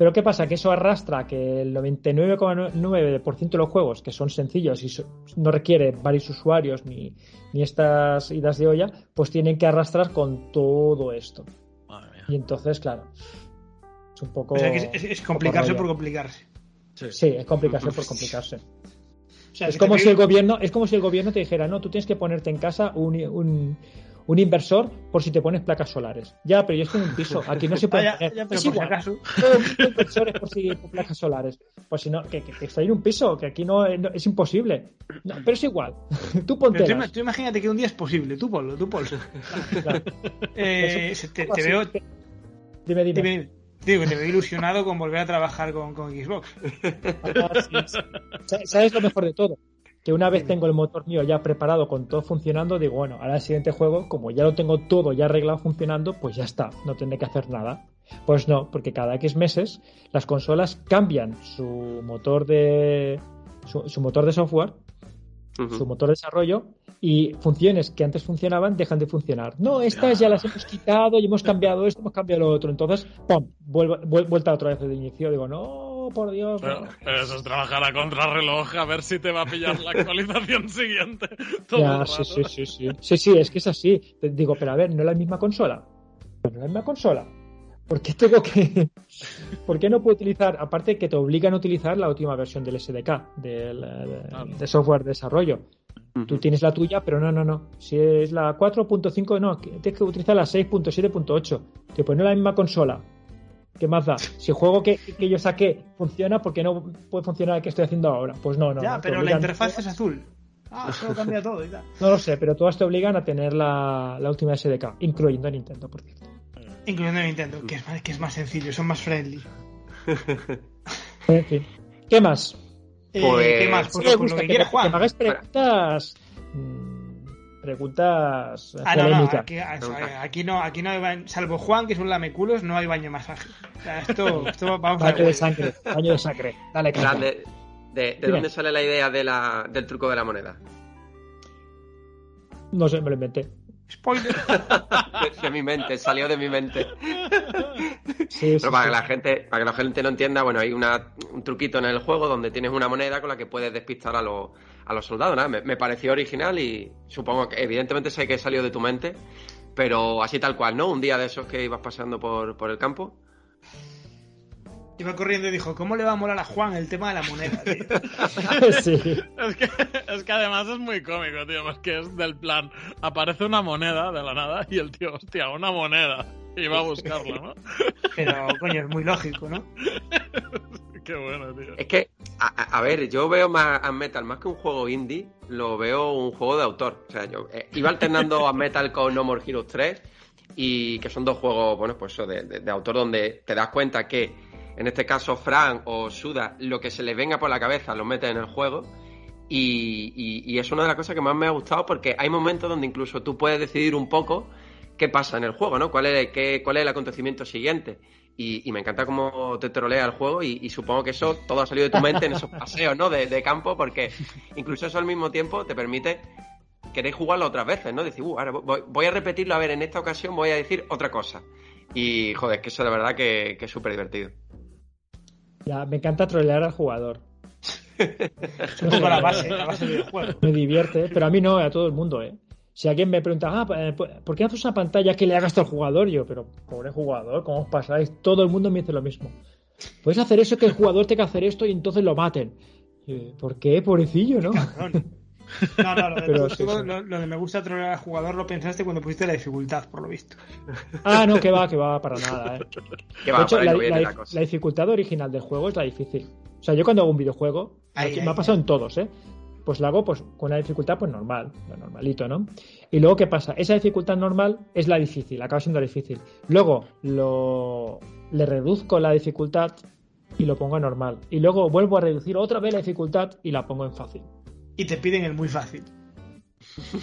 Pero ¿qué pasa? Que eso arrastra que el 99,9% de los juegos, que son sencillos y no requiere varios usuarios ni, estas idas de olla, pues tienen que arrastrar con todo esto. Y entonces, claro, es un poco... es, complicarse por complicarse. Sí. es complicarse por complicarse. es, como si el gobierno, es como si el gobierno te dijera, no, tú tienes que ponerte en casa un un inversor por si te pones placas solares. Ya, pero yo estoy en un piso, aquí no se puede ah, ya, es igual. acaso. inversores por si placas solares. Pues si no, que, que, estoy en un piso, que aquí no, es imposible. pero es igual. tú ponte. Tú, imagínate que un día es posible, tú ponlo, tú ponlo. Eh, te, veo. Dime, dime. Digo, te veo ilusionado con volver a trabajar con, con Xbox. Ah, ¿Sabes lo mejor de todo? Que una vez tengo el motor mío ya preparado con todo funcionando, digo, bueno, ahora el siguiente juego, como ya lo tengo todo ya arreglado funcionando, pues ya está, no tendré que hacer nada. Pues no, porque cada X meses las consolas cambian su motor de su, motor de software, su motor de desarrollo y funciones que antes funcionaban dejan de funcionar. No, estas ya las hemos quitado y hemos cambiado esto, hemos cambiado lo otro. Entonces, ¡pum! Vuelve, vuel- vuelta otra vez de inicio. Digo, no, por Dios. Pero, eso es trabajar a contrarreloj, a ver si te va a pillar la actualización siguiente. Todo Ya, el sí, sí, sí, sí. Sí, sí, es que es así. Te Digo, pero a ver, no es la misma consola. No es la misma consola. ¿Por qué tengo que.? ¿Por qué no puedo utilizar? Aparte que te obligan a utilizar la última versión del SDK, del, de, Claro. de software de desarrollo. Tú tienes la tuya, pero no, no, no. Si es la 4.5, no, tienes que utilizar la 6.7.8. Que pues no es la misma consola. ¿Qué más da? Si el juego que, que yo saqué funciona, ¿por qué no puede funcionar el que estoy haciendo ahora? Pues no, no. ya, no, pero la interfaz es azul. Ah, eso cambia todo y tal. No lo sé, pero todas te obligan a tener la, la última SDK, incluyendo a Nintendo, por cierto. Incluyendo Nintendo, que es, más, que es más sencillo, son más friendly. En fin. ¿Qué más? Eh, Pues- ¿Qué más? Sí Pues, me pues gusta lo que que, quiera que me hagáis preguntas. mm, Preguntas Ah, no, no, polémicas. aquí, aquí no, aquí no hay baño, salvo Juan, que es un lameculos, no hay baño masaje. O sea, esto, esto vamos a Baño de ver. sangre, baño de sangre. Dale. ¿De, de, de dónde sale la idea de la, del truco de la moneda? No sé, me lo inventé. Spoiler. De, de mi mente, salió de mi mente. Sí, sí, Pero para sí. que la gente, para que la gente no entienda, bueno, hay una, un truquito en el juego donde tienes una moneda con la que puedes despistar a los, a los soldados. Nada, me, me pareció original y supongo que evidentemente sé que salió de tu mente, pero así tal cual, ¿no? Un día de esos que ibas pasando por, por el campo. Iba corriendo y dijo, ¿cómo le va a molar a Juan el tema de la moneda, tío? sí. Es que, es que además es muy cómico, tío. Es que es del plan. Aparece una moneda de la nada y el tío, hostia, una moneda. Y va a buscarla, ¿no? Pero, coño, es muy lógico, ¿no? Es que, a, ver, yo veo más a Metal más que un juego indie, lo veo un juego de autor. O sea, yo eh, iba alternando a Metal con No More Heroes 3 y que son dos juegos, bueno, pues de, de- autor donde te das cuenta que, en este caso, Fran o Suda, lo que se les venga por la cabeza lo mete en el juego. Y, y- y es una de las cosas que más me ha gustado porque hay momentos donde incluso tú puedes decidir un poco qué pasa en el juego, ¿no? ¿Cuál es, qué, cuál es el acontecimiento siguiente? Y, y me encanta cómo te trolea el juego y, y supongo que eso todo ha salido de tu mente en esos paseos, ¿no? De, de campo porque incluso eso al mismo tiempo te permite querer jugarlo otras veces, ¿no? Decir, uh, ahora voy, voy a repetirlo, a ver, en esta ocasión voy a decir otra cosa. Y, joder, que eso de verdad que, que es súper divertido. Ya, me encanta trolear al jugador. Es un poco la base, la base del juego. Me divierte, pero a mí no, a todo el mundo, ¿eh? Si alguien me pregunta, ah, eh, ¿por qué haces una pantalla que le hagas al jugador? Yo, pero pobre jugador, ¿cómo os pasáis? Todo el mundo me dice lo mismo. Puedes hacer eso que el jugador tenga que hacer esto y entonces lo maten. ¿Por qué? Pobrecillo, ¿no? Cabrón. No, no, lo de, Pero sí. Lo, lo de me gusta trolear al jugador lo pensaste cuando pusiste la dificultad, por lo visto. Ah, no, que va, que va, para nada, ¿eh? Que De hecho, la, no viene la- la cosa. la dificultad original del juego es la difícil. O sea, yo cuando hago un videojuego, Ahí, aquí ahí, me ha pasado en todos, ¿eh? Pues lo hago pues, con la dificultad pues normal, lo normalito, ¿no? Y luego, ¿qué pasa? Esa dificultad normal es la difícil, acaba siendo la difícil. Luego lo, le reduzco la dificultad y lo pongo a normal. Y luego vuelvo a reducir otra vez la dificultad y la pongo en fácil. Y te piden el muy fácil.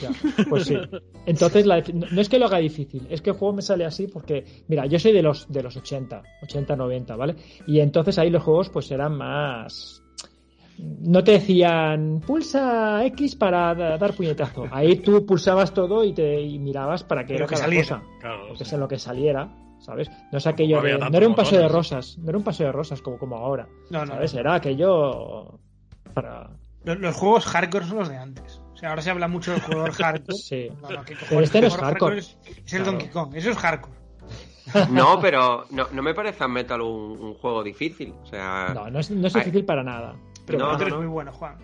Ya, pues sí. Entonces, la no es que lo haga difícil, es que el juego me sale así porque, mira, yo soy de los, de los 80, 80, 90, ¿vale? Y entonces ahí los juegos pues eran más... No te decían, pulsa X para da- dar puñetazo. Ahí tú pulsabas todo y te y mirabas para que Lo era que cada saliera. cosa. Claro, Lo que sí. sea lo que saliera, ¿sabes? No es aquello de... No era un paseo de rosas, no era un paseo de rosas como, como ahora, No, no. ¿sabes? Era aquello para... Los, los juegos hardcore son los de antes. O sea, ahora se habla mucho del jugador hardcore. Sí. No, no, ¿qué cojones? Pero este no es hardcore. Es, es el Claro. Donkey Kong, eso es hardcore. No, pero no, no me parece a Metal un, un juego difícil. O sea, No, no es, no es difícil para nada. Pero No, no, no. muy bueno, Juan.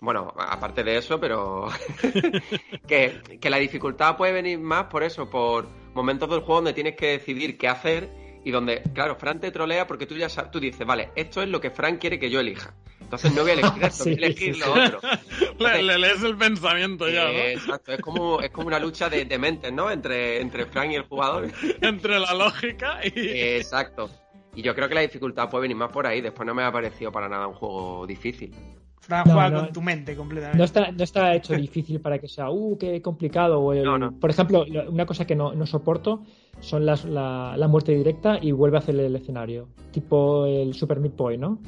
Bueno, aparte de eso, pero que, que la dificultad puede venir más por eso, por momentos del juego donde tienes que decidir qué hacer y donde, claro, Fran te trolea porque tú ya sabes, tú dices, vale, esto es lo que Fran quiere que yo elija. Entonces no voy a elegir esto, Sí, voy a elegir sí, lo sí. otro. Le, le lees el pensamiento ya, Eh, exacto, es como, es como una lucha de, de mentes, ¿no? Entre, entre Fran y el jugador. ¿no? Entre la lógica y. Eh, exacto. Y yo creo que la dificultad puede venir más por ahí. Después no me ha parecido para nada un juego difícil. Fran No, juega no. con tu mente completamente. No está, no está hecho difícil para que sea, uh, qué complicado. O el- No, no. Por ejemplo, lo- una cosa que no, no soporto son las, la, la muerte directa y vuelve a hacer el escenario. Tipo el Super Meat Boy, ¿no?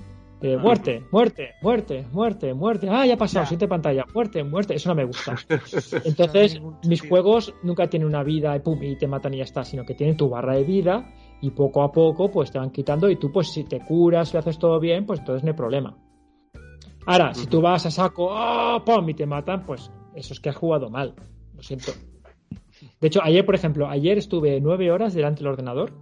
Eh, muerte, muerte, muerte, muerte, muerte. Ah, ya ha pasado, siguiente pantalla. Muerte, muerte. Eso no me gusta. Entonces, mis juegos nunca tienen una vida y pum, y te matan y ya está, sino que tienen tu barra de vida y poco a poco pues te van quitando y tú pues si te curas y lo haces todo bien, pues entonces no hay problema. Ahora, si tú vas a saco, ¡ah! ¡pum! y te matan, pues eso es que has jugado mal. Lo siento. De hecho, ayer, por ejemplo, ayer estuve nueve horas delante del ordenador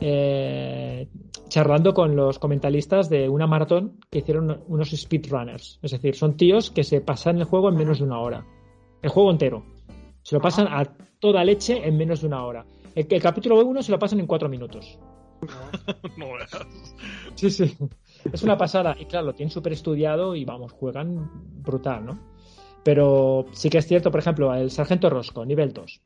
eh, charlando con los comentaristas de una maratón que hicieron unos speedrunners. Es decir, son tíos que se pasan el juego en menos de una hora. El juego entero. Se lo pasan a toda leche en menos de una hora. El, el capítulo 1 se lo pasan en cuatro minutos. No. Sí, sí. Es una pasada. Y claro, lo tienen súper estudiado y vamos, juegan brutal, ¿no? Pero sí que es cierto, por ejemplo, el Sargento Rosco, nivel 2.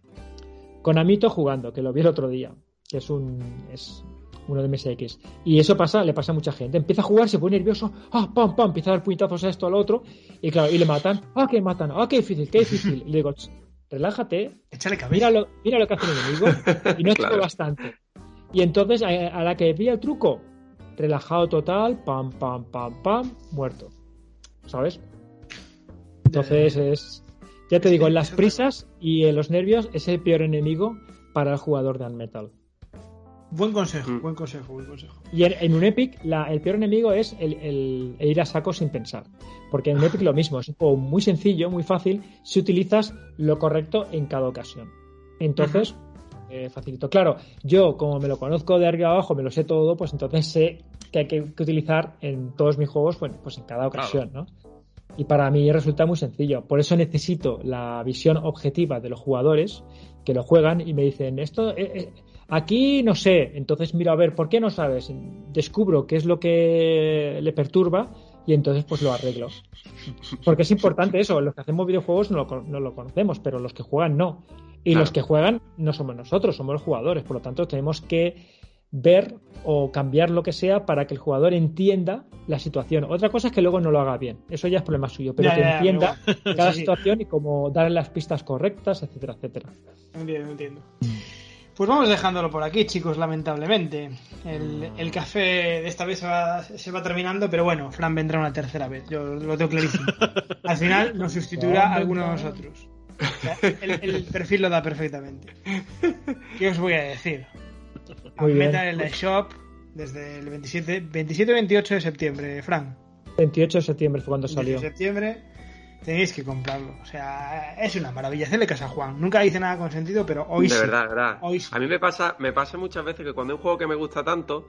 Con Amito jugando, que lo vi el otro día, que es un. es uno de MSX. Y eso pasa, le pasa a mucha gente. Empieza a jugar, se pone nervioso, ah, pam, pam, empieza a dar puñetazos a esto, al otro, y claro, y le matan, ah, que matan, ah, qué difícil, qué difícil. Y le digo, "Ch, relájate, Échale cabeza. mira lo, mira lo que hace el enemigo, y no es Claro. bastante. Y entonces, a, a la que pilla el truco, relajado total, pam, pam, pam, pam, muerto. ¿Sabes? Entonces es. Ya te digo, en las prisas y en los nervios es el peor enemigo para el jugador de Unmetal. Buen consejo, Mm. buen consejo, buen consejo. Y en, en un Epic, la- el peor enemigo es el, el- el ir a saco sin pensar. Porque en un Epic lo mismo, es un juego muy sencillo, muy fácil, si utilizas lo correcto en cada ocasión. Entonces, eh, facilito. Claro, yo como me lo conozco de arriba abajo, me lo sé todo, pues entonces sé que hay que, que utilizar en todos mis juegos, bueno, pues en cada ocasión, ¿no? Y para mí resulta muy sencillo. Por eso necesito la visión objetiva de los jugadores que lo juegan y me dicen, esto, eh, eh, aquí no sé. Entonces miro a ver, ¿por qué no sabes? Descubro qué es lo que le perturba y entonces pues lo arreglo. Porque es importante eso. Los que hacemos videojuegos no lo, no lo conocemos, pero los que juegan no. Y Claro. los que juegan no somos nosotros, somos los jugadores. Por lo tanto, tenemos que ver o cambiar lo que sea para que el jugador entienda la situación. Otra cosa es que luego no lo haga bien. Eso ya es problema suyo, pero Ya, que ya, entienda cada sí. situación y cómo darle las pistas correctas, etcétera, etcétera. Entiendo, entiendo. Pues vamos dejándolo por aquí, chicos, lamentablemente. El, el café de esta vez se va, se va terminando, pero bueno, Fran vendrá una tercera vez, yo lo tengo clarísimo. Al final nos sustituirá alguno de nosotros. O sea, el, el perfil lo da perfectamente. ¿Qué os voy a decir? Muy bien. Metal en la shop desde el 27 27-28 de septiembre, Fran. 28 de septiembre fue cuando 28 salió. de septiembre tenéis que comprarlo. O sea, es una maravilla. Hacerle caso a Juan. Nunca dice nada con sentido, pero hoy de sí. verdad, de verdad. Hoy sí. A mí me pasa, me pasa muchas veces que cuando hay un juego que me gusta tanto,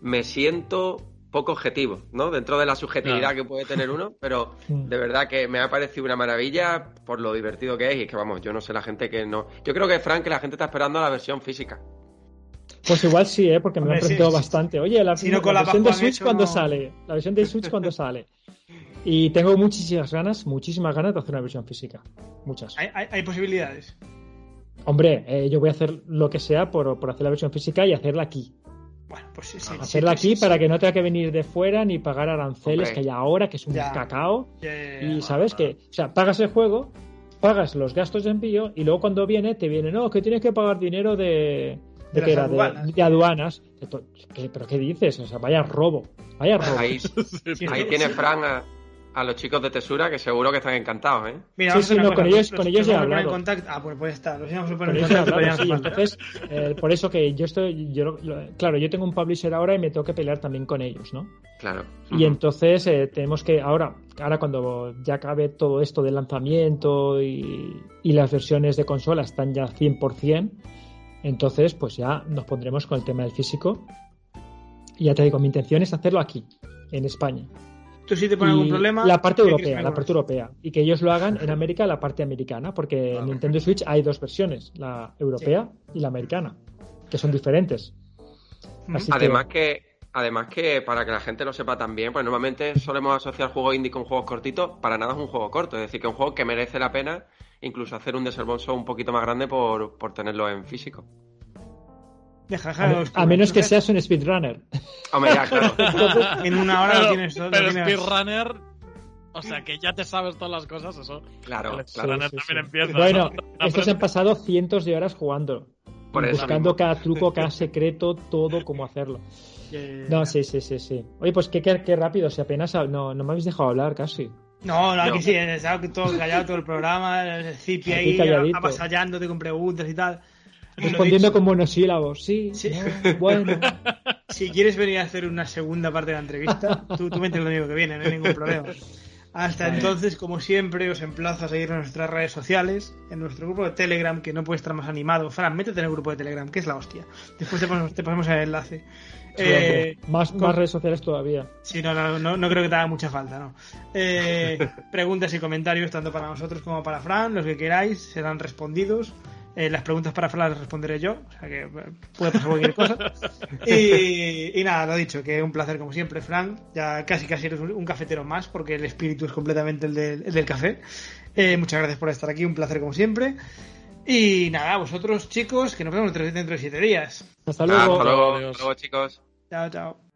me siento poco objetivo, ¿no? Dentro de la subjetividad Claro. que puede tener uno, pero de verdad que me ha parecido una maravilla por lo divertido que es y es que vamos, yo no sé la gente que no. Yo creo que Frank, que la gente está esperando a la versión física. Pues igual sí, ¿eh? porque me Hombre, han preguntado sí, bastante. Oye, la, Si no la con la versión de Switch hecho, cuando no. sale. La versión de Switch cuando sale. Y tengo muchísimas ganas, muchísimas ganas de hacer una versión física. Muchas. Hay, hay- hay posibilidades. Hombre, eh, yo voy a hacer lo que sea por, por hacer la versión física y hacerla aquí. Bueno, pues sí, sí. hacerla sí, aquí sí, para sí. que no tenga que venir de fuera ni pagar aranceles Hombre. que hay ahora, que es un Ya. cacao. Ya, ya, ya. Y sabes que, o sea, pagas el juego, pagas los gastos de envío y luego cuando viene te viene, no, que tienes que pagar dinero de. Aduanas. De, aduanas. Esto- ¿qué- ¿Pero qué dices? O sea, vaya robo. Vaya robo. Ahí, Sí, ahí sí, tiene sí. Fran a, a los chicos de Tesura que seguro que están encantados, ¿eh? Mira, Sí, sí, no, con ellos- los- con los ellos he vamos a poner en hablado. contacto. Ah, pues, pues está. Los íbamos a poner en he contacto, ya hablado, sí, entonces, eh, por eso que yo estoy, yo, lo- claro, yo tengo un publisher ahora y me tengo que pelear también con ellos, ¿no? Claro. Y entonces eh, tenemos que, ahora, ahora cuando ya acabe todo esto del lanzamiento y, y las versiones de consola están ya 100%, entonces pues ya nos pondremos con el tema del físico. Y ya te digo, mi intención es hacerlo aquí, en España. ¿Tú sí te pones algún problema? La parte ¿qué quieres europea, la parte europea. Y que ellos lo hagan en América, la parte americana, porque en Nintendo Switch hay dos versiones, la europea y la americana, que son diferentes. Que- Además que, además que para que la gente lo sepa también, pues normalmente solemos asociar juegos indie con juegos cortitos, para nada es un juego corto, es decir, que es un juego que merece la pena incluso hacer un desembolso un poquito más grande por, por tenerlo en físico. A, menos que seas un speedrunner. Hombre, ya, claro. En una hora lo Pero, tienes todo. lo pero tienes- Speedrunner, o sea, que ya te sabes todas las cosas, eso. Claro, el. Speedrunner Sí, sí, también sí. empieza. Bueno, ¿no? estos han pasado cientos de horas jugando. Por buscando mismo. cada truco, cada secreto, todo, cómo hacerlo. Que- No, sí, sí, sí, sí. Oye, pues qué, qué, qué rápido, si apenas no, no me habéis dejado hablar casi. No, no, No. aquí sí, he estado todo callado todo el programa, el Aquí ahí avasallándote con preguntas y tal. Respondiendo dicho, con monosílabos, sí, Sí. no, bueno. Si quieres venir a hacer una segunda parte de la entrevista, tú, tú vente el domingo que viene, no hay ningún problema. Hasta entonces, como siempre, os emplazo a seguir en nuestras redes sociales, en nuestro grupo de Telegram, que no puede estar más animado. Fran, métete en el grupo de Telegram, que es la hostia. Después te ponemos, te ponemos el enlace. Eh, más, con- más redes sociales todavía. Sí, no, no, no, no creo que te haga mucha falta, ¿no? Eh, preguntas y comentarios tanto para nosotros como para Fran, los que queráis, serán respondidos. Eh, las preguntas para Fran las responderé yo, o sea que eh, puede pasar cualquier cosa. Y, y nada, lo dicho, que un placer como siempre, Fran. Ya casi casi eres un, un cafetero más, porque el espíritu es completamente el del, el del café. Eh, muchas gracias por estar aquí, un placer como siempre. Y nada, vosotros chicos, que nos vemos dentro dentro de siete días. Hasta Ah, luego. hasta luego, Adiós. hasta luego, chicos. Chao, chao.